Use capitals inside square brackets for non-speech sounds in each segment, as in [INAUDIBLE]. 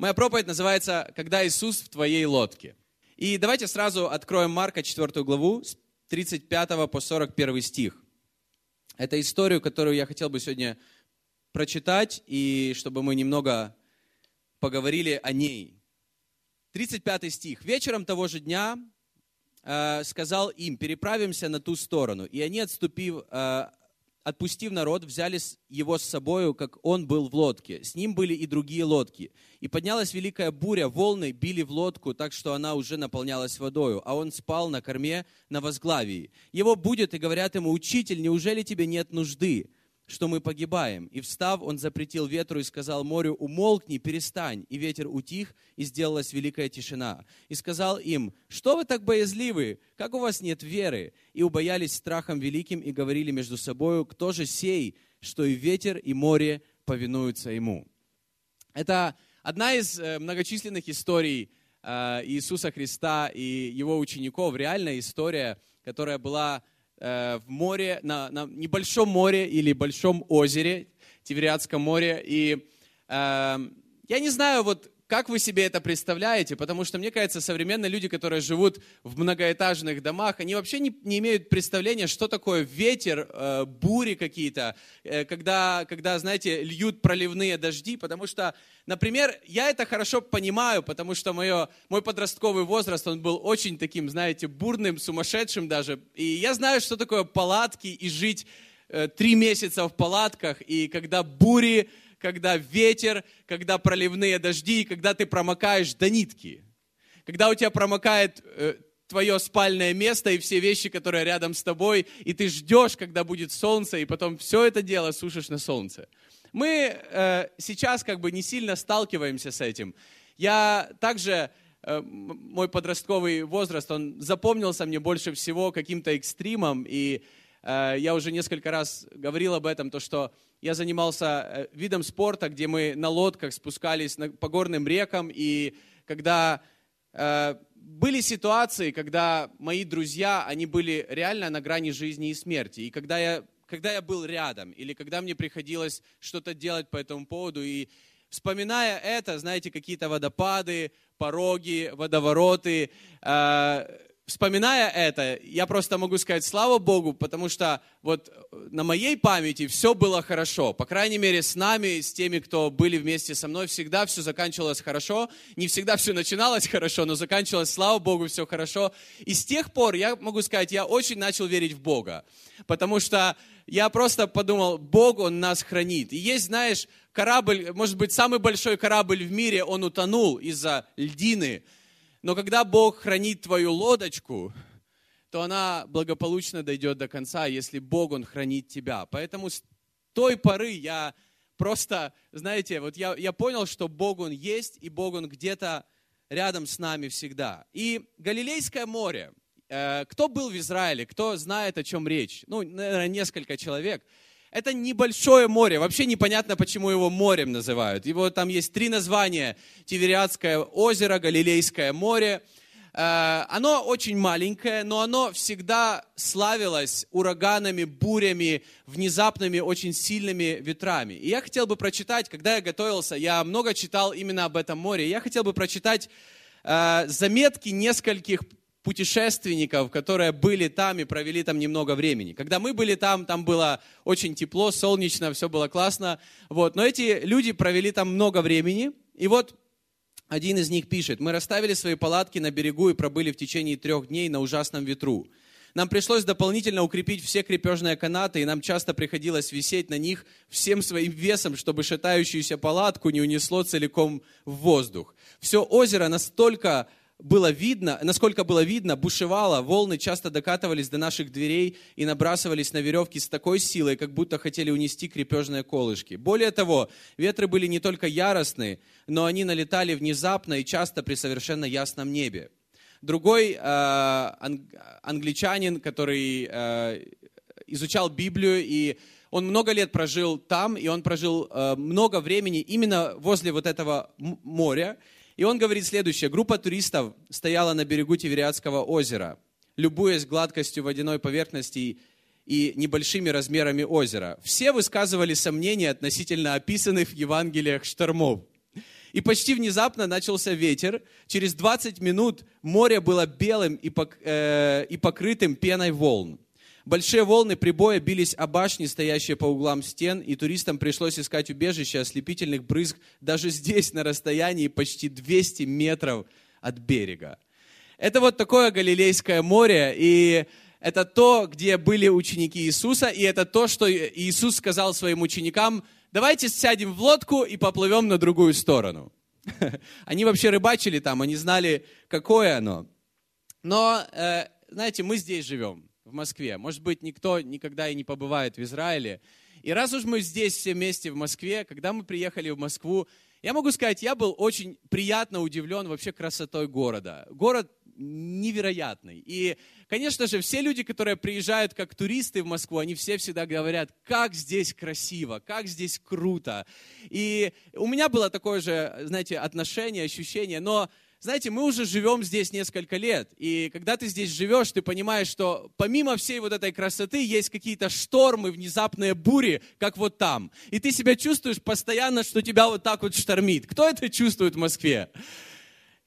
Моя проповедь называется «Когда Иисус в твоей лодке». И давайте сразу откроем Марка 4 главу с 35 по 41 стих. Это историю, которую я хотел бы сегодня прочитать, и чтобы мы немного поговорили о ней. 35 стих. «Вечером того же дня э, сказал им, переправимся на ту сторону. И они, отступив, э, отпустив народ, взяли его с собою, как он был в лодке. С ним были и другие лодки. И поднялась великая буря, волны били в лодку, так что она уже наполнялась водою, а он спал на корме на возглавии. Его будет и говорят ему, «Учитель, неужели тебе нет нужды?» Что мы погибаем. И встав, он запретил ветру и сказал морю, умолкни, перестань. И ветер утих, и сделалась великая тишина. И сказал им, что вы так боязливы? Как у вас нет веры? И убоялись страхом великим и говорили между собою, кто же сей, что и ветер, и море повинуются ему. Это одна из э, многочисленных историй э, Иисуса Христа и его учеников, реальная история, которая была в море, на, на небольшом море или большом озере, Тивериадском море. И э, я не знаю, вот как вы себе это представляете? Потому что, мне кажется, современные люди, которые живут в многоэтажных домах, они вообще не, не имеют представления, что такое ветер, э, бури какие-то, э, когда, когда, знаете, льют проливные дожди. Потому что, например, я это хорошо понимаю, потому что мое, мой подростковый возраст, он был очень таким, знаете, бурным, сумасшедшим даже. И я знаю, что такое палатки и жить э, три месяца в палатках, и когда бури когда ветер, когда проливные дожди, когда ты промокаешь до нитки. Когда у тебя промокает э, твое спальное место и все вещи, которые рядом с тобой, и ты ждешь, когда будет солнце, и потом все это дело сушишь на солнце. Мы э, сейчас как бы не сильно сталкиваемся с этим. Я также, э, мой подростковый возраст, он запомнился мне больше всего каким-то экстримом, и э, я уже несколько раз говорил об этом, то, что я занимался э, видом спорта, где мы на лодках спускались по горным рекам, и когда э, были ситуации, когда мои друзья, они были реально на грани жизни и смерти, и когда я, когда я был рядом, или когда мне приходилось что-то делать по этому поводу, и вспоминая это, знаете, какие-то водопады, пороги, водовороты, э, вспоминая это, я просто могу сказать слава Богу, потому что вот на моей памяти все было хорошо. По крайней мере, с нами, с теми, кто были вместе со мной, всегда все заканчивалось хорошо. Не всегда все начиналось хорошо, но заканчивалось, слава Богу, все хорошо. И с тех пор, я могу сказать, я очень начал верить в Бога. Потому что я просто подумал, Бог, Он нас хранит. И есть, знаешь, корабль, может быть, самый большой корабль в мире, он утонул из-за льдины. Но когда Бог хранит твою лодочку, то она благополучно дойдет до конца, если Бог, Он хранит тебя. Поэтому с той поры я просто, знаете, вот я, я понял, что Бог, Он есть, и Бог, Он где-то рядом с нами всегда. И Галилейское море, э, кто был в Израиле, кто знает, о чем речь? Ну, наверное, несколько человек – это небольшое море. Вообще непонятно, почему его морем называют. Его там есть три названия. Тивериадское озеро, Галилейское море. Э, оно очень маленькое, но оно всегда славилось ураганами, бурями, внезапными, очень сильными ветрами. И я хотел бы прочитать, когда я готовился, я много читал именно об этом море. Я хотел бы прочитать э, заметки нескольких путешественников, которые были там и провели там немного времени. Когда мы были там, там было очень тепло, солнечно, все было классно. Вот. Но эти люди провели там много времени. И вот один из них пишет, мы расставили свои палатки на берегу и пробыли в течение трех дней на ужасном ветру. Нам пришлось дополнительно укрепить все крепежные канаты, и нам часто приходилось висеть на них всем своим весом, чтобы шатающуюся палатку не унесло целиком в воздух. Все озеро настолько было видно, насколько было видно, бушевало, волны часто докатывались до наших дверей и набрасывались на веревки с такой силой, как будто хотели унести крепежные колышки. Более того, ветры были не только яростные, но они налетали внезапно и часто при совершенно ясном небе. Другой э, англичанин, который э, изучал Библию, и он много лет прожил там, и он прожил э, много времени именно возле вот этого моря, и он говорит следующее. Группа туристов стояла на берегу Тивериадского озера, любуясь гладкостью водяной поверхности и небольшими размерами озера. Все высказывали сомнения относительно описанных в Евангелиях штормов. И почти внезапно начался ветер. Через 20 минут море было белым и, э, покрытым пеной волн. Большие волны прибоя бились о башни, стоящие по углам стен, и туристам пришлось искать убежище ослепительных брызг даже здесь, на расстоянии почти 200 метров от берега. Это вот такое Галилейское море, и это то, где были ученики Иисуса, и это то, что Иисус сказал своим ученикам, давайте сядем в лодку и поплывем на другую сторону. [LAUGHS] Они вообще рыбачили там, они знали, какое оно. Но, э, знаете, мы здесь живем в Москве. Может быть, никто никогда и не побывает в Израиле. И раз уж мы здесь все вместе в Москве, когда мы приехали в Москву, я могу сказать, я был очень приятно удивлен вообще красотой города. Город невероятный. И, конечно же, все люди, которые приезжают как туристы в Москву, они все всегда говорят, как здесь красиво, как здесь круто. И у меня было такое же, знаете, отношение, ощущение, но знаете, мы уже живем здесь несколько лет, и когда ты здесь живешь, ты понимаешь, что помимо всей вот этой красоты есть какие-то штормы, внезапные бури, как вот там. И ты себя чувствуешь постоянно, что тебя вот так вот штормит. Кто это чувствует в Москве?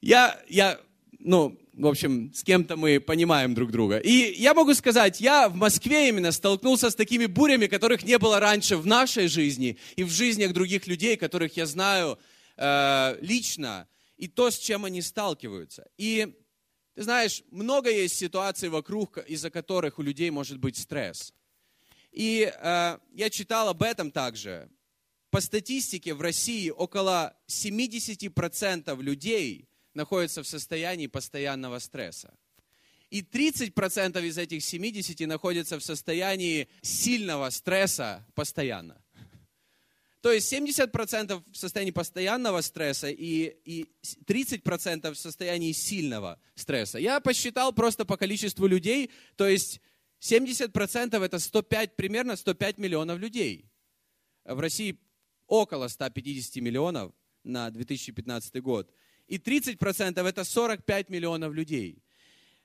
Я, я, ну, в общем, с кем-то мы понимаем друг друга. И я могу сказать, я в Москве именно столкнулся с такими бурями, которых не было раньше в нашей жизни и в жизнях других людей, которых я знаю э, лично и то, с чем они сталкиваются. И ты знаешь, много есть ситуаций вокруг, из-за которых у людей может быть стресс. И э, я читал об этом также. По статистике в России около 70% людей находятся в состоянии постоянного стресса. И 30% из этих 70 находятся в состоянии сильного стресса постоянно. То есть 70% в состоянии постоянного стресса и, и 30% в состоянии сильного стресса. Я посчитал просто по количеству людей, то есть 70% это 105, примерно 105 миллионов людей. В России около 150 миллионов на 2015 год. И 30% это 45 миллионов людей.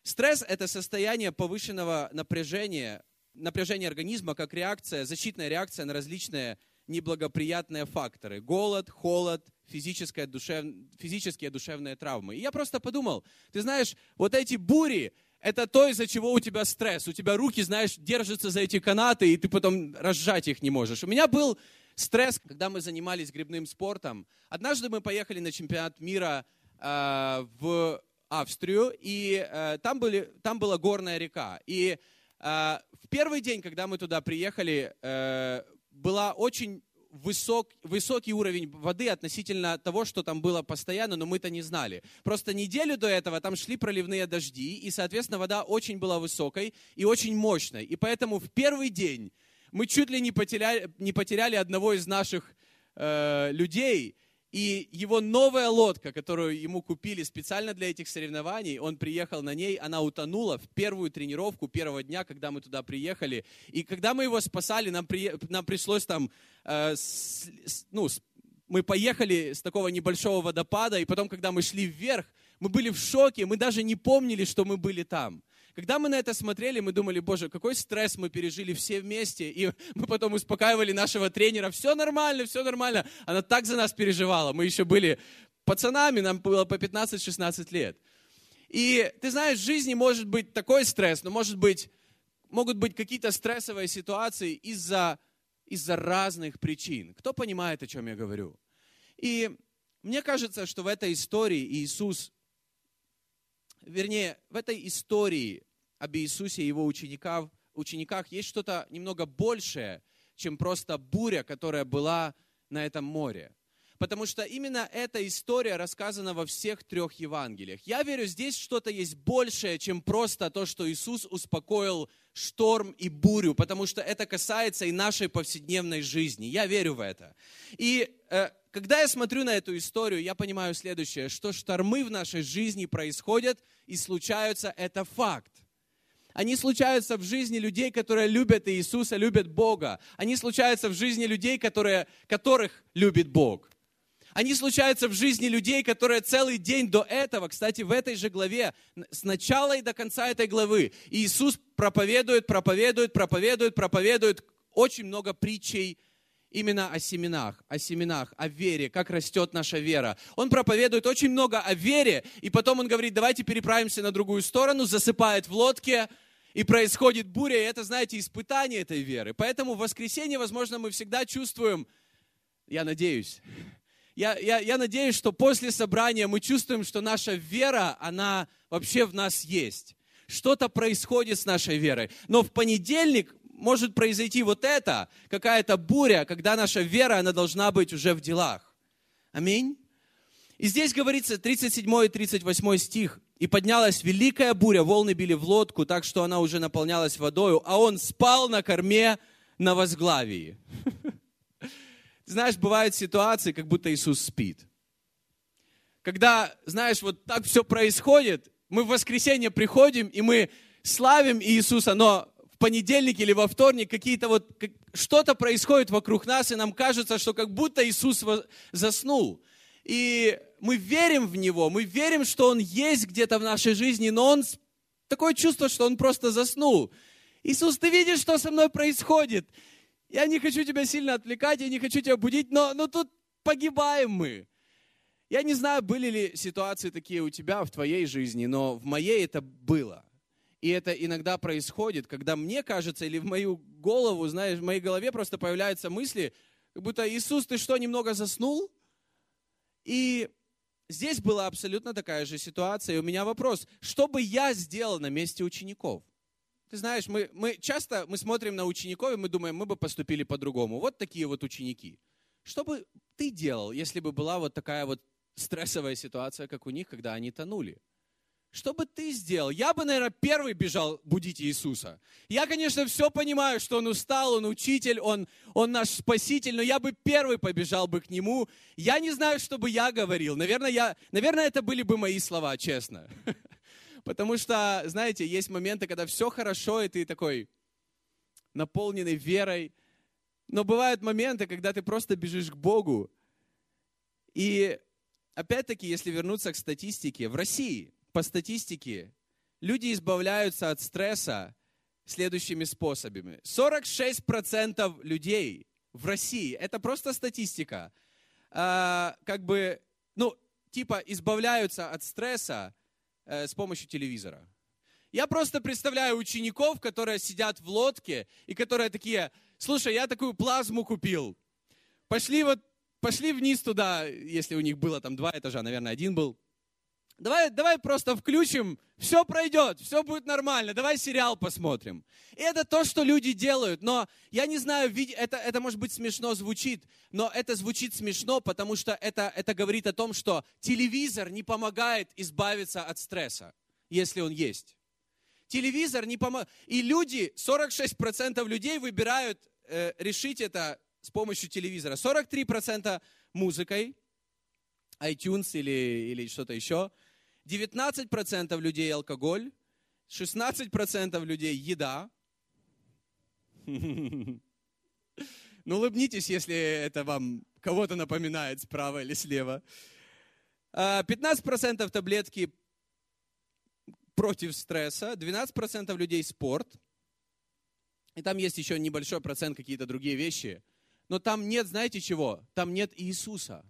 Стресс – это состояние повышенного напряжения, напряжения организма как реакция, защитная реакция на различные неблагоприятные факторы. Голод, холод, физическая, душев... физические душевные травмы. И я просто подумал, ты знаешь, вот эти бури, это то, из-за чего у тебя стресс. У тебя руки, знаешь, держатся за эти канаты, и ты потом разжать их не можешь. У меня был стресс, когда мы занимались грибным спортом. Однажды мы поехали на чемпионат мира э, в Австрию, и э, там, были, там была горная река. И э, в первый день, когда мы туда приехали, э, была очень высок, высокий уровень воды относительно того, что там было постоянно, но мы-то не знали. Просто неделю до этого там шли проливные дожди, и, соответственно, вода очень была высокой и очень мощной. И поэтому в первый день мы чуть ли не потеряли, не потеряли одного из наших э, людей, и его новая лодка, которую ему купили специально для этих соревнований, он приехал на ней, она утонула в первую тренировку первого дня, когда мы туда приехали. И когда мы его спасали, нам, при, нам пришлось там, э, с, ну, мы поехали с такого небольшого водопада, и потом, когда мы шли вверх, мы были в шоке, мы даже не помнили, что мы были там. Когда мы на это смотрели, мы думали, боже, какой стресс мы пережили все вместе. И [LAUGHS] мы потом успокаивали нашего тренера, все нормально, все нормально. Она так за нас переживала. Мы еще были пацанами, нам было по 15-16 лет. И ты знаешь, в жизни может быть такой стресс, но может быть, могут быть какие-то стрессовые ситуации из-за из разных причин. Кто понимает, о чем я говорю? И мне кажется, что в этой истории Иисус, вернее, в этой истории об Иисусе и его учениках, учениках есть что-то немного большее, чем просто буря, которая была на этом море. Потому что именно эта история рассказана во всех трех Евангелиях. Я верю, здесь что-то есть большее, чем просто то, что Иисус успокоил шторм и бурю, потому что это касается и нашей повседневной жизни. Я верю в это. И э, когда я смотрю на эту историю, я понимаю следующее, что штормы в нашей жизни происходят и случаются, это факт. Они случаются в жизни людей, которые любят Иисуса, любят Бога. Они случаются в жизни людей, которые, которых любит Бог. Они случаются в жизни людей, которые целый день до этого, кстати, в этой же главе, с начала и до конца этой главы, Иисус проповедует, проповедует, проповедует, проповедует очень много притчей именно о семенах, о семенах, о вере, как растет наша вера. Он проповедует очень много о вере, и потом он говорит, давайте переправимся на другую сторону, засыпает в лодке, и происходит буря, и это, знаете, испытание этой веры. Поэтому в воскресенье, возможно, мы всегда чувствуем, я надеюсь, я, я, я надеюсь, что после собрания мы чувствуем, что наша вера, она вообще в нас есть. Что-то происходит с нашей верой. Но в понедельник может произойти вот это, какая-то буря, когда наша вера, она должна быть уже в делах. Аминь. И здесь говорится 37 и 38 стих. «И поднялась великая буря, волны били в лодку, так что она уже наполнялась водою, а он спал на корме на возглавии». Знаешь, бывают ситуации, как будто Иисус спит. Когда, знаешь, вот так все происходит, мы в воскресенье приходим, и мы славим Иисуса, но понедельник или во вторник какие-то вот, что-то происходит вокруг нас, и нам кажется, что как будто Иисус заснул. И мы верим в Него, мы верим, что Он есть где-то в нашей жизни, но Он, такое чувство, что Он просто заснул. Иисус, ты видишь, что со мной происходит? Я не хочу тебя сильно отвлекать, я не хочу тебя будить, но, но тут погибаем мы. Я не знаю, были ли ситуации такие у тебя в твоей жизни, но в моей это было. И это иногда происходит, когда мне кажется, или в мою голову, знаешь, в моей голове просто появляются мысли, как будто Иисус, ты что, немного заснул? И здесь была абсолютно такая же ситуация. И у меня вопрос, что бы я сделал на месте учеников? Ты знаешь, мы, мы часто мы смотрим на учеников, и мы думаем, мы бы поступили по-другому. Вот такие вот ученики. Что бы ты делал, если бы была вот такая вот стрессовая ситуация, как у них, когда они тонули? Что бы ты сделал? Я бы, наверное, первый бежал будить Иисуса. Я, конечно, все понимаю, что он устал, он учитель, он, он наш спаситель, но я бы первый побежал бы к нему. Я не знаю, что бы я говорил. Наверное, я, наверное это были бы мои слова, честно. [LAUGHS] Потому что, знаете, есть моменты, когда все хорошо, и ты такой наполненный верой. Но бывают моменты, когда ты просто бежишь к Богу. И опять-таки, если вернуться к статистике, в России – по статистике, люди избавляются от стресса следующими способами. 46% людей в России, это просто статистика, а, как бы, ну, типа избавляются от стресса э, с помощью телевизора. Я просто представляю учеников, которые сидят в лодке и которые такие, слушай, я такую плазму купил. Пошли вот, пошли вниз туда, если у них было там два этажа, наверное, один был. Давай, давай просто включим, все пройдет, все будет нормально, давай сериал посмотрим. И это то, что люди делают, но я не знаю, это, это может быть смешно звучит, но это звучит смешно, потому что это, это говорит о том, что телевизор не помогает избавиться от стресса, если он есть. Телевизор не помогает. И люди, 46% людей выбирают э, решить это с помощью телевизора. 43% музыкой, iTunes или, или что-то еще. 19% людей алкоголь, 16% людей еда. [LAUGHS] Ну, улыбнитесь, если это вам кого-то напоминает справа или слева. 15% а, таблетки против стресса, 12% людей спорт. И там есть еще небольшой процент какие-то другие вещи. Но там нет, знаете чего? Там нет Иисуса.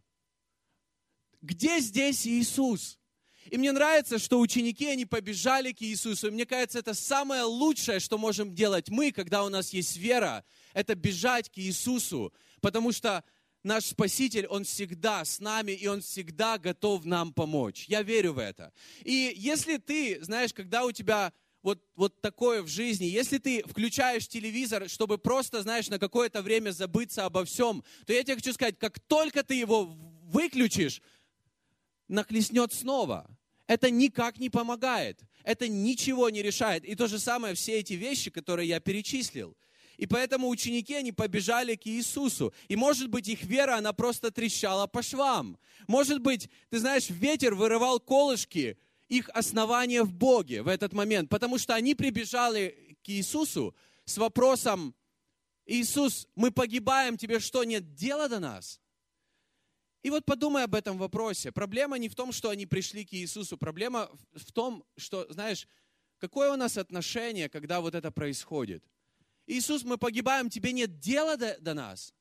Где здесь Иисус? И мне нравится, что ученики, они побежали к Иисусу. И мне кажется, это самое лучшее, что можем делать мы, когда у нас есть вера, это бежать к Иисусу. Потому что наш Спаситель, Он всегда с нами, и Он всегда готов нам помочь. Я верю в это. И если ты, знаешь, когда у тебя вот, вот такое в жизни, если ты включаешь телевизор, чтобы просто, знаешь, на какое-то время забыться обо всем, то я тебе хочу сказать, как только ты его выключишь, нахлестнет снова это никак не помогает. Это ничего не решает. И то же самое все эти вещи, которые я перечислил. И поэтому ученики, они побежали к Иисусу. И может быть их вера, она просто трещала по швам. Может быть, ты знаешь, ветер вырывал колышки, их основания в Боге в этот момент. Потому что они прибежали к Иисусу с вопросом, Иисус, мы погибаем, тебе что, нет дела до нас? И вот подумай об этом вопросе. Проблема не в том, что они пришли к Иисусу. Проблема в том, что, знаешь, какое у нас отношение, когда вот это происходит. Иисус, мы погибаем, тебе нет дела до, до нас.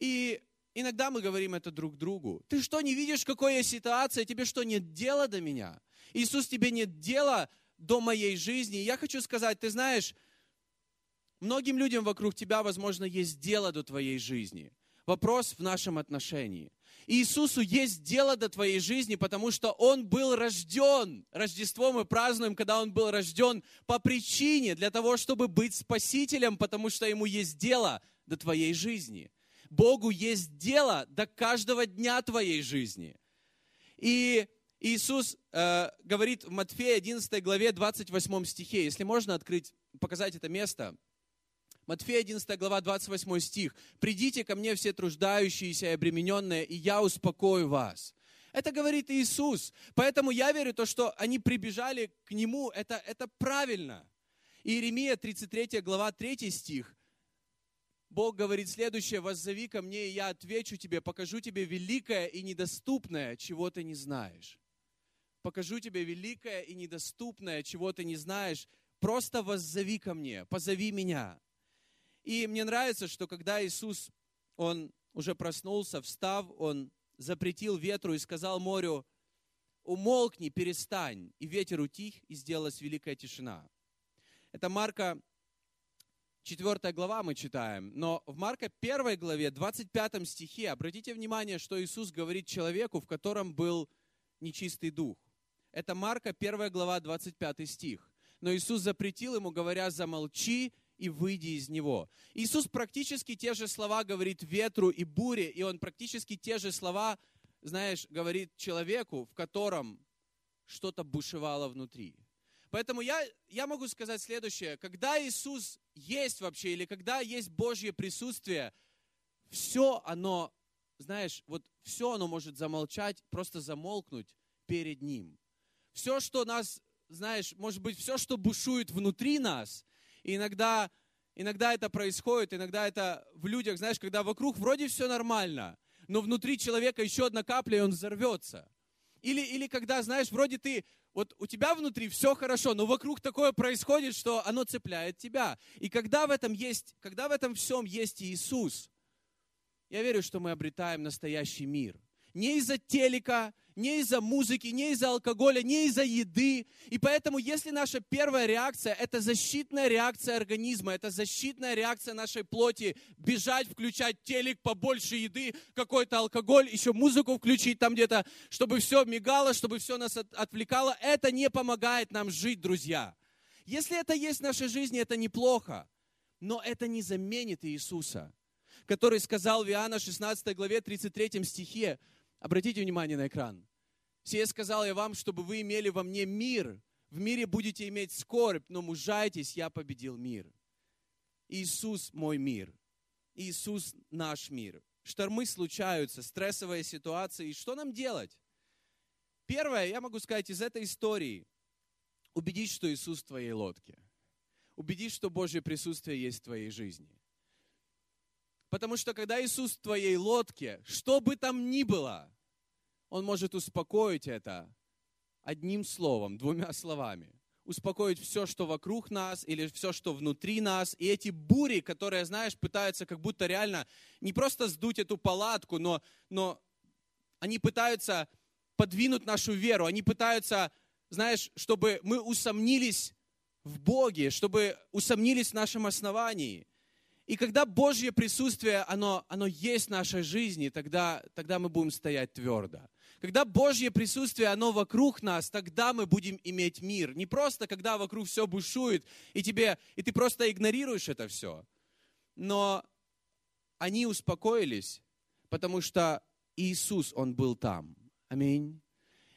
И иногда мы говорим это друг другу. Ты что, не видишь, какая ситуация? Тебе что, нет дела до меня? Иисус, тебе нет дела до моей жизни. И я хочу сказать, ты знаешь, многим людям вокруг тебя, возможно, есть дело до твоей жизни. Вопрос в нашем отношении. Иисусу есть дело до твоей жизни, потому что Он был рожден. Рождество мы празднуем, когда Он был рожден по причине, для того, чтобы быть спасителем, потому что Ему есть дело до твоей жизни. Богу есть дело до каждого дня твоей жизни. И Иисус э, говорит в Матфея 11 главе 28 стихе, если можно открыть, показать это место – Матфея 11 глава 28 стих. «Придите ко мне все труждающиеся и обремененные, и я успокою вас». Это говорит Иисус. Поэтому я верю, то, что они прибежали к Нему, это, это правильно. Иеремия 33 глава 3 стих. Бог говорит следующее, «Воззови ко мне, и я отвечу тебе, покажу тебе великое и недоступное, чего ты не знаешь». Покажу тебе великое и недоступное, чего ты не знаешь. Просто воззови ко мне, позови меня. И мне нравится, что когда Иисус, Он уже проснулся, встав, Он запретил ветру и сказал морю, умолкни, перестань. И ветер утих, и сделалась великая тишина. Это Марка 4 глава мы читаем. Но в Марка 1 главе, 25 стихе, обратите внимание, что Иисус говорит человеку, в котором был нечистый дух. Это Марка 1 глава, 25 стих. Но Иисус запретил ему, говоря, замолчи и выйди из него. Иисус практически те же слова говорит ветру и буре, и он практически те же слова, знаешь, говорит человеку, в котором что-то бушевало внутри. Поэтому я, я могу сказать следующее. Когда Иисус есть вообще, или когда есть Божье присутствие, все оно, знаешь, вот все оно может замолчать, просто замолкнуть перед Ним. Все, что нас, знаешь, может быть, все, что бушует внутри нас, и иногда, иногда это происходит, иногда это в людях, знаешь, когда вокруг вроде все нормально, но внутри человека еще одна капля, и он взорвется. Или, или когда, знаешь, вроде ты, вот у тебя внутри все хорошо, но вокруг такое происходит, что оно цепляет тебя. И когда в этом есть, когда в этом всем есть Иисус, я верю, что мы обретаем настоящий мир. Не из-за телека, не из-за музыки, не из-за алкоголя, не из-за еды. И поэтому, если наша первая реакция – это защитная реакция организма, это защитная реакция нашей плоти, бежать, включать телек, побольше еды, какой-то алкоголь, еще музыку включить там где-то, чтобы все мигало, чтобы все нас отвлекало, это не помогает нам жить, друзья. Если это есть в нашей жизни, это неплохо, но это не заменит Иисуса, который сказал в Иоанна 16 главе 33 стихе, Обратите внимание на экран. Сие сказал я вам, чтобы вы имели во мне мир. В мире будете иметь скорбь, но мужайтесь, я победил мир. Иисус мой мир. Иисус наш мир. Штормы случаются, стрессовые ситуации. И что нам делать? Первое, я могу сказать из этой истории, убедись, что Иисус в твоей лодке. Убедись, что Божье присутствие есть в твоей жизни. Потому что когда Иисус в твоей лодке, что бы там ни было, Он может успокоить это одним словом, двумя словами. Успокоить все, что вокруг нас, или все, что внутри нас. И эти бури, которые, знаешь, пытаются как будто реально не просто сдуть эту палатку, но, но они пытаются подвинуть нашу веру. Они пытаются, знаешь, чтобы мы усомнились в Боге, чтобы усомнились в нашем основании. И когда Божье присутствие, оно, оно есть в нашей жизни, тогда, тогда мы будем стоять твердо. Когда Божье присутствие, оно вокруг нас, тогда мы будем иметь мир. Не просто, когда вокруг все бушует, и, тебе, и ты просто игнорируешь это все. Но они успокоились, потому что Иисус, Он был там. Аминь.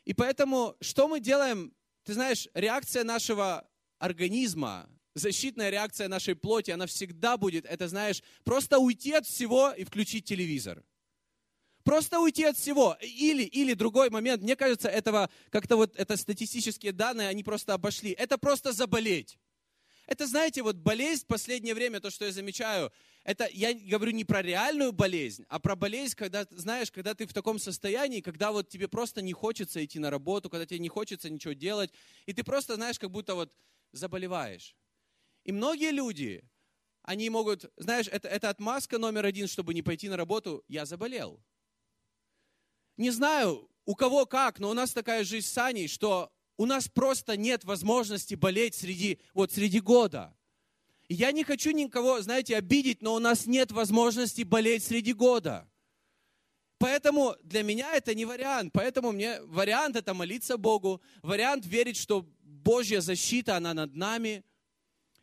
И поэтому, что мы делаем? Ты знаешь, реакция нашего организма, защитная реакция нашей плоти, она всегда будет, это знаешь, просто уйти от всего и включить телевизор. Просто уйти от всего. Или, или другой момент, мне кажется, этого, как-то вот это статистические данные, они просто обошли. Это просто заболеть. Это, знаете, вот болезнь в последнее время, то, что я замечаю, это я говорю не про реальную болезнь, а про болезнь, когда, знаешь, когда ты в таком состоянии, когда вот тебе просто не хочется идти на работу, когда тебе не хочется ничего делать, и ты просто, знаешь, как будто вот заболеваешь. И многие люди, они могут, знаешь, это, это отмазка номер один, чтобы не пойти на работу, я заболел. Не знаю, у кого как, но у нас такая жизнь с Саней, что у нас просто нет возможности болеть среди, вот среди года. И я не хочу никого, знаете, обидеть, но у нас нет возможности болеть среди года. Поэтому для меня это не вариант. Поэтому мне вариант это молиться Богу, вариант верить, что Божья защита, она над нами.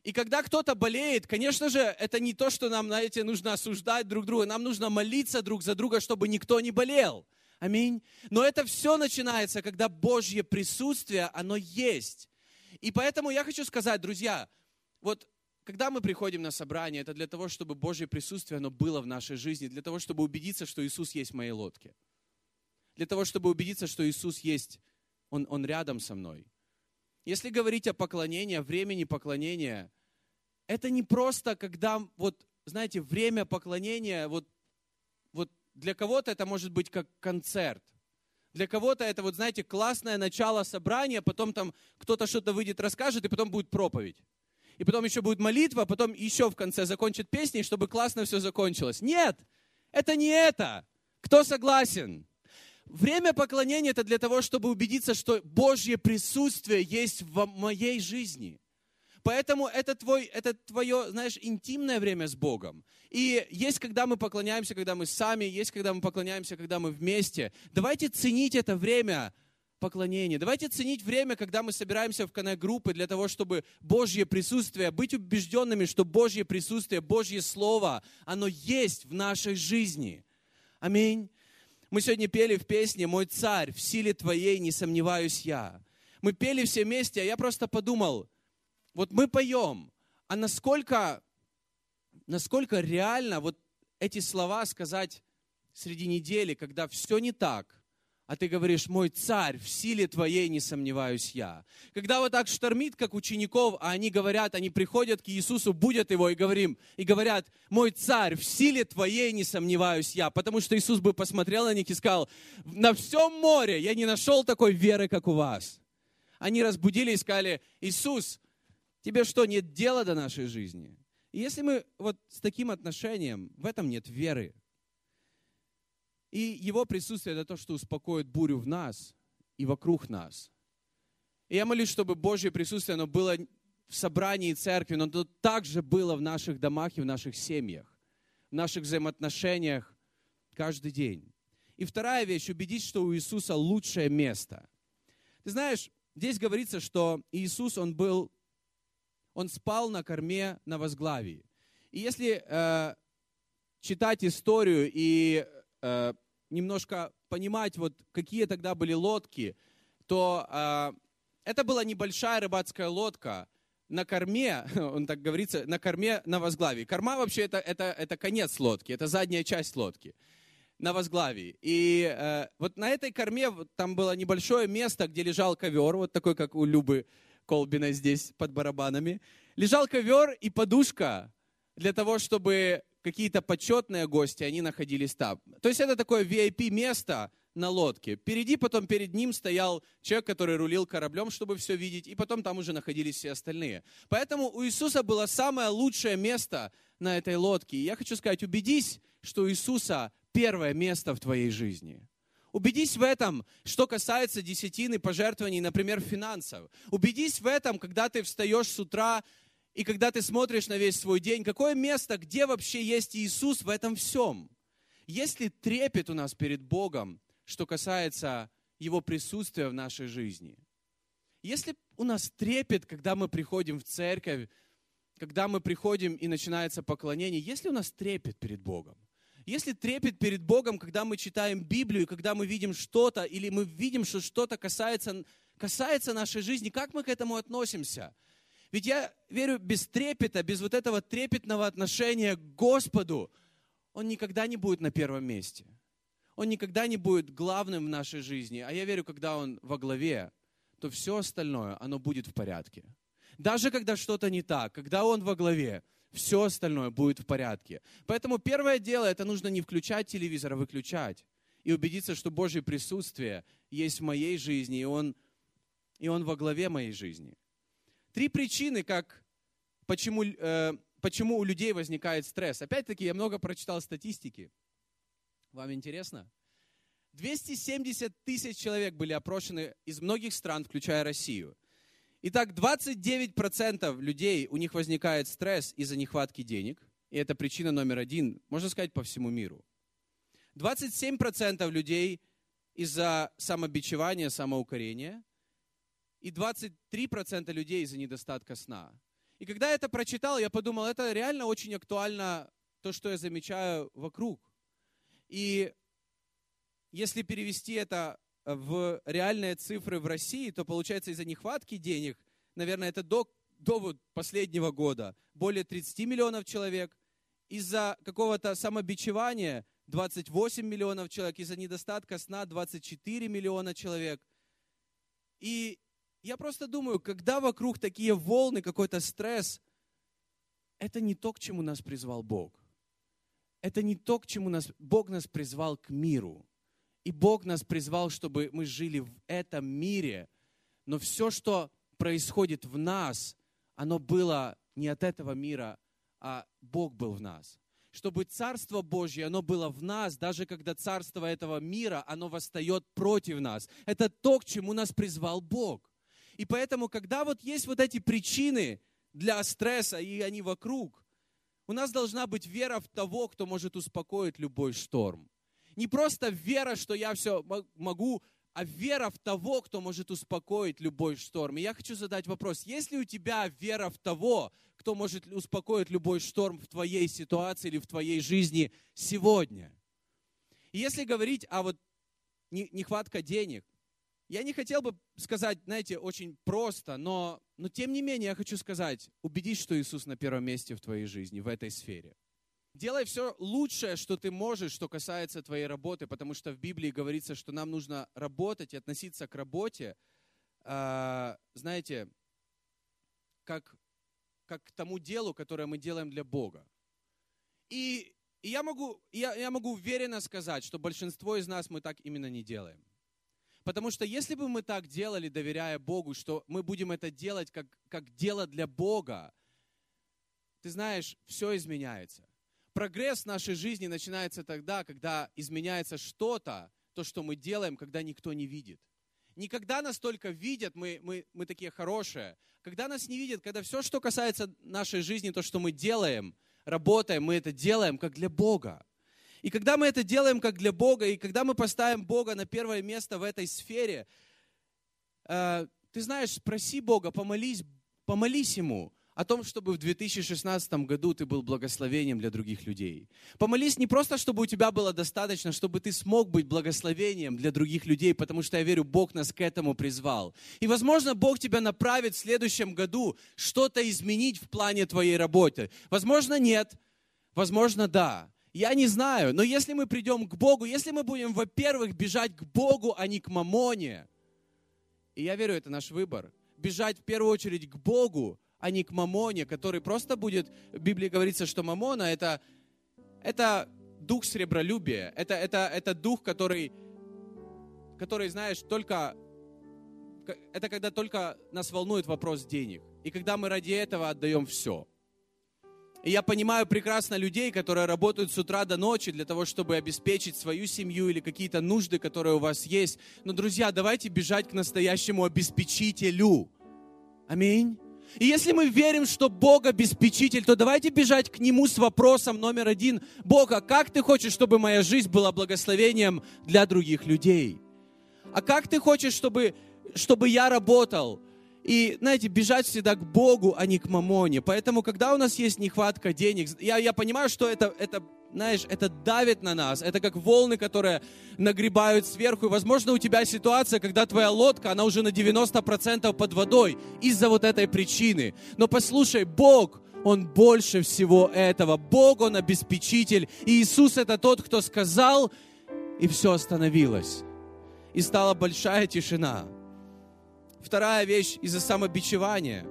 И когда кто-то болеет, конечно же, это не то, что нам, знаете, нужно осуждать друг друга. Нам нужно молиться друг за друга, чтобы никто не болел. Аминь. Но это все начинается, когда Божье присутствие, оно есть. И поэтому я хочу сказать, друзья, вот когда мы приходим на собрание, это для того, чтобы Божье присутствие, оно было в нашей жизни, для того, чтобы убедиться, что Иисус есть в моей лодке. Для того, чтобы убедиться, что Иисус есть, Он, он рядом со мной. Если говорить о поклонении, о времени поклонения, это не просто, когда, вот, знаете, время поклонения, вот, вот для кого-то это может быть как концерт. Для кого-то это, вот знаете, классное начало собрания, потом там кто-то что-то выйдет, расскажет, и потом будет проповедь. И потом еще будет молитва, потом еще в конце закончит песней, чтобы классно все закончилось. Нет, это не это. Кто согласен? Время поклонения это для того, чтобы убедиться, что Божье присутствие есть в моей жизни – Поэтому это, твой, это твое, знаешь, интимное время с Богом. И есть, когда мы поклоняемся, когда мы сами, есть, когда мы поклоняемся, когда мы вместе. Давайте ценить это время поклонения. Давайте ценить время, когда мы собираемся в коннект-группы для того, чтобы Божье присутствие, быть убежденными, что Божье присутствие, Божье Слово, оно есть в нашей жизни. Аминь. Мы сегодня пели в песне «Мой царь, в силе Твоей не сомневаюсь я». Мы пели все вместе, а я просто подумал – вот мы поем, а насколько, насколько реально вот эти слова сказать среди недели, когда все не так, а ты говоришь, мой царь, в силе твоей не сомневаюсь я. Когда вот так штормит, как учеников, а они говорят, они приходят к Иисусу, будят его и говорим, и говорят, мой царь, в силе твоей не сомневаюсь я. Потому что Иисус бы посмотрел на них и сказал, на всем море я не нашел такой веры, как у вас. Они разбудили и сказали, Иисус, Тебе что, нет дела до нашей жизни? И если мы вот с таким отношением, в этом нет веры. И его присутствие это то, что успокоит бурю в нас и вокруг нас. И я молюсь, чтобы Божье присутствие, оно было в собрании церкви, но оно также было в наших домах и в наших семьях, в наших взаимоотношениях каждый день. И вторая вещь, убедись, что у Иисуса лучшее место. Ты знаешь, здесь говорится, что Иисус, Он был он спал на корме на возглавии. И если э, читать историю и э, немножко понимать, вот какие тогда были лодки, то э, это была небольшая рыбацкая лодка на корме, [LAUGHS] он так говорится, на корме на возглавии. Корма вообще это, это, это конец лодки, это задняя часть лодки на возглавии. И э, вот на этой корме там было небольшое место, где лежал ковер, вот такой, как у Любы Колбина здесь под барабанами. Лежал ковер и подушка для того, чтобы какие-то почетные гости, они находились там. То есть это такое VIP-место на лодке. Впереди, потом перед ним стоял человек, который рулил кораблем, чтобы все видеть, и потом там уже находились все остальные. Поэтому у Иисуса было самое лучшее место на этой лодке. И я хочу сказать, убедись, что у Иисуса первое место в твоей жизни. Убедись в этом, что касается десятины, пожертвований, например, финансов. Убедись в этом, когда ты встаешь с утра и когда ты смотришь на весь свой день, какое место, где вообще есть Иисус в этом всем. Есть ли трепет у нас перед Богом, что касается Его присутствия в нашей жизни? Если у нас трепет, когда мы приходим в церковь, когда мы приходим и начинается поклонение, если у нас трепет перед Богом? Если трепет перед Богом, когда мы читаем Библию, когда мы видим что-то, или мы видим, что что-то касается, касается нашей жизни, как мы к этому относимся? Ведь я верю, без трепета, без вот этого трепетного отношения к Господу, Он никогда не будет на первом месте. Он никогда не будет главным в нашей жизни. А я верю, когда Он во главе, то все остальное, оно будет в порядке. Даже когда что-то не так, когда Он во главе, все остальное будет в порядке. Поэтому первое дело, это нужно не включать телевизор, а выключать. И убедиться, что Божье присутствие есть в моей жизни, и Он, и он во главе моей жизни. Три причины, как, почему, э, почему у людей возникает стресс. Опять-таки, я много прочитал статистики. Вам интересно? 270 тысяч человек были опрошены из многих стран, включая Россию. Итак, 29% людей, у них возникает стресс из-за нехватки денег. И это причина номер один, можно сказать, по всему миру. 27% людей из-за самобичевания, самоукорения. И 23% людей из-за недостатка сна. И когда я это прочитал, я подумал, это реально очень актуально, то, что я замечаю вокруг. И если перевести это в реальные цифры в России, то получается из-за нехватки денег, наверное, это до, до вот последнего года, более 30 миллионов человек. Из-за какого-то самобичевания 28 миллионов человек, из-за недостатка сна 24 миллиона человек. И я просто думаю, когда вокруг такие волны, какой-то стресс, это не то, к чему нас призвал Бог. Это не то, к чему нас, Бог нас призвал к миру. И Бог нас призвал, чтобы мы жили в этом мире. Но все, что происходит в нас, оно было не от этого мира, а Бог был в нас. Чтобы Царство Божье, оно было в нас, даже когда Царство этого мира, оно восстает против нас. Это то, к чему нас призвал Бог. И поэтому, когда вот есть вот эти причины для стресса, и они вокруг, у нас должна быть вера в того, кто может успокоить любой шторм. Не просто вера, что я все могу, а вера в того, кто может успокоить любой шторм. И я хочу задать вопрос, есть ли у тебя вера в того, кто может успокоить любой шторм в твоей ситуации или в твоей жизни сегодня? И если говорить о вот нехватка денег, я не хотел бы сказать, знаете, очень просто, но, но тем не менее я хочу сказать, убедись, что Иисус на первом месте в твоей жизни, в этой сфере. Делай все лучшее, что ты можешь, что касается твоей работы, потому что в Библии говорится, что нам нужно работать и относиться к работе, э, знаете, как, как к тому делу, которое мы делаем для Бога. И, и я, могу, я, я могу уверенно сказать, что большинство из нас мы так именно не делаем. Потому что если бы мы так делали, доверяя Богу, что мы будем это делать как, как дело для Бога, ты знаешь, все изменяется прогресс нашей жизни начинается тогда, когда изменяется что-то, то, что мы делаем, когда никто не видит. Никогда нас только видят, мы, мы, мы такие хорошие. Когда нас не видят, когда все, что касается нашей жизни, то, что мы делаем, работаем, мы это делаем как для Бога. И когда мы это делаем как для Бога, и когда мы поставим Бога на первое место в этой сфере, э, ты знаешь, спроси Бога, помолись, помолись Ему о том, чтобы в 2016 году ты был благословением для других людей. Помолись не просто, чтобы у тебя было достаточно, чтобы ты смог быть благословением для других людей, потому что я верю, Бог нас к этому призвал. И, возможно, Бог тебя направит в следующем году что-то изменить в плане твоей работы. Возможно, нет. Возможно, да. Я не знаю. Но если мы придем к Богу, если мы будем, во-первых, бежать к Богу, а не к мамоне, и я верю, это наш выбор, бежать в первую очередь к Богу, а не к мамоне, который просто будет, в Библии говорится, что мамона это, это дух сребролюбия, это, это, это дух, который, который, знаешь, только, это когда только нас волнует вопрос денег. И когда мы ради этого отдаем все. И я понимаю прекрасно людей, которые работают с утра до ночи для того, чтобы обеспечить свою семью или какие-то нужды, которые у вас есть. Но, друзья, давайте бежать к настоящему обеспечителю. Аминь. И если мы верим, что Бог обеспечитель, то давайте бежать к Нему с вопросом номер один. Бога, как Ты хочешь, чтобы моя жизнь была благословением для других людей? А как Ты хочешь, чтобы, чтобы я работал? И, знаете, бежать всегда к Богу, а не к мамоне. Поэтому, когда у нас есть нехватка денег, я, я понимаю, что это, это знаешь, это давит на нас. Это как волны, которые нагребают сверху. И, возможно, у тебя ситуация, когда твоя лодка, она уже на 90% под водой из-за вот этой причины. Но послушай, Бог, Он больше всего этого. Бог, Он обеспечитель. И Иисус это тот, кто сказал, и все остановилось. И стала большая тишина. Вторая вещь из-за самобичевания.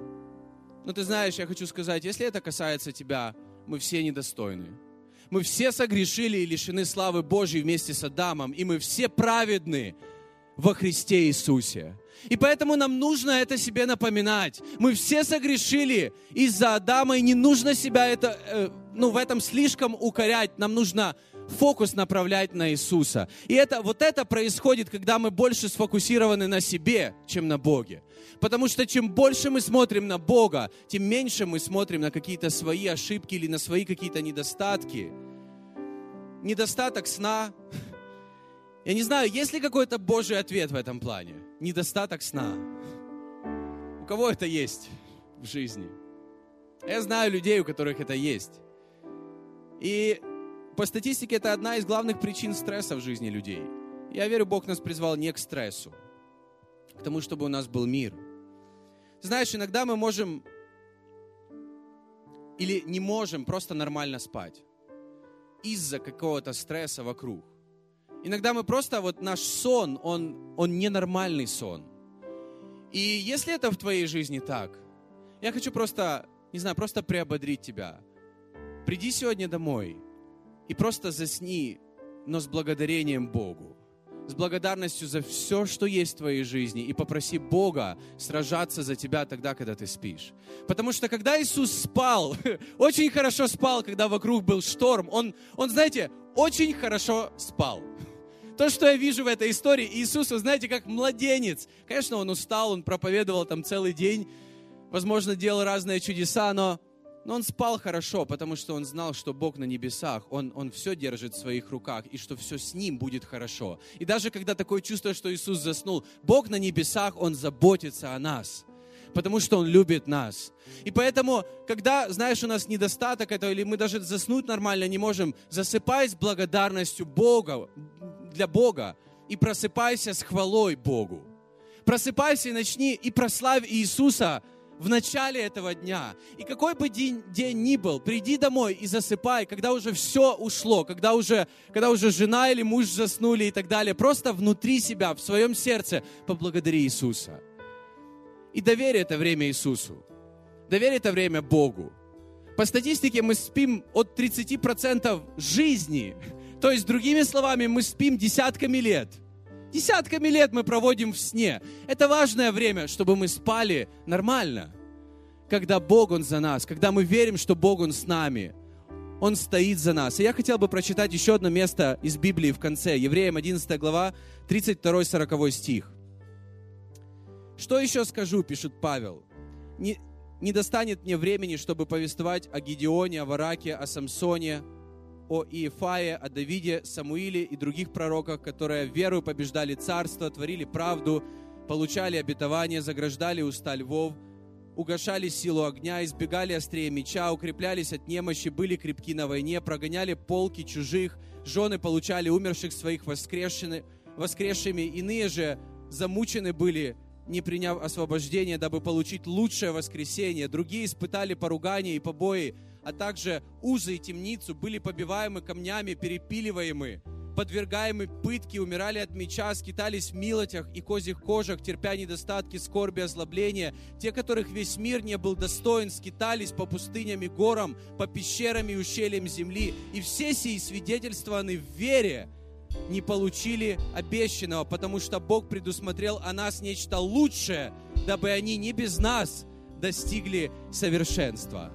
Но ты знаешь, я хочу сказать, если это касается тебя, мы все недостойны. Мы все согрешили и лишены славы Божьей вместе с Адамом, и мы все праведны во Христе Иисусе. И поэтому нам нужно это себе напоминать. Мы все согрешили из-за Адама, и не нужно себя это, э, ну, в этом слишком укорять. Нам нужно фокус направлять на Иисуса. И это, вот это происходит, когда мы больше сфокусированы на себе, чем на Боге. Потому что чем больше мы смотрим на Бога, тем меньше мы смотрим на какие-то свои ошибки или на свои какие-то недостатки. Недостаток сна. Я не знаю, есть ли какой-то Божий ответ в этом плане? Недостаток сна. У кого это есть в жизни? Я знаю людей, у которых это есть. И по статистике это одна из главных причин стресса в жизни людей. Я верю, Бог нас призвал не к стрессу, к тому, чтобы у нас был мир. Знаешь, иногда мы можем или не можем просто нормально спать из-за какого-то стресса вокруг. Иногда мы просто, вот наш сон, он, он ненормальный сон. И если это в твоей жизни так, я хочу просто, не знаю, просто приободрить тебя. Приди сегодня домой, и просто засни, но с благодарением Богу. С благодарностью за все, что есть в твоей жизни. И попроси Бога сражаться за тебя тогда, когда ты спишь. Потому что когда Иисус спал, [LAUGHS] очень хорошо спал, когда вокруг был шторм, он, он знаете, очень хорошо спал. То, что я вижу в этой истории, Иисус, вы знаете, как младенец. Конечно, он устал, он проповедовал там целый день, возможно, делал разные чудеса, но но он спал хорошо, потому что он знал, что Бог на небесах, он, он все держит в своих руках, и что все с ним будет хорошо. И даже когда такое чувство, что Иисус заснул, Бог на небесах, Он заботится о нас потому что Он любит нас. И поэтому, когда, знаешь, у нас недостаток этого, или мы даже заснуть нормально не можем, засыпай с благодарностью Бога, для Бога, и просыпайся с хвалой Богу. Просыпайся и начни, и прославь Иисуса в начале этого дня. И какой бы день, день ни был, приди домой и засыпай, когда уже все ушло, когда уже, когда уже жена или муж заснули и так далее. Просто внутри себя, в своем сердце поблагодари Иисуса. И доверь это время Иисусу. Доверь это время Богу. По статистике мы спим от 30% жизни. То есть, другими словами, мы спим десятками лет – Десятками лет мы проводим в сне. Это важное время, чтобы мы спали нормально. Когда Бог, Он за нас, когда мы верим, что Бог, Он с нами. Он стоит за нас. И я хотел бы прочитать еще одно место из Библии в конце. Евреям 11 глава, 32-40 стих. «Что еще скажу?» – пишет Павел. «Не, не достанет мне времени, чтобы повествовать о Гедеоне, о Вараке, о Самсоне, о Иефае, о Давиде, Самуиле и других пророках, которые веру побеждали царство, творили правду, получали обетование, заграждали уста львов, угошали силу огня, избегали острее меча, укреплялись от немощи, были крепки на войне, прогоняли полки чужих, жены получали умерших своих воскрешены, воскресшими, иные же замучены были, не приняв освобождение, дабы получить лучшее воскресение. Другие испытали поругание и побои, а также узы и темницу, были побиваемы камнями, перепиливаемы, подвергаемы пытке, умирали от меча, скитались в милотях и козьих кожах, терпя недостатки, скорби, озлобления. Те, которых весь мир не был достоин, скитались по пустыням и горам, по пещерам и ущельям земли. И все сии свидетельствованы в вере, не получили обещанного, потому что Бог предусмотрел о нас нечто лучшее, дабы они не без нас достигли совершенства.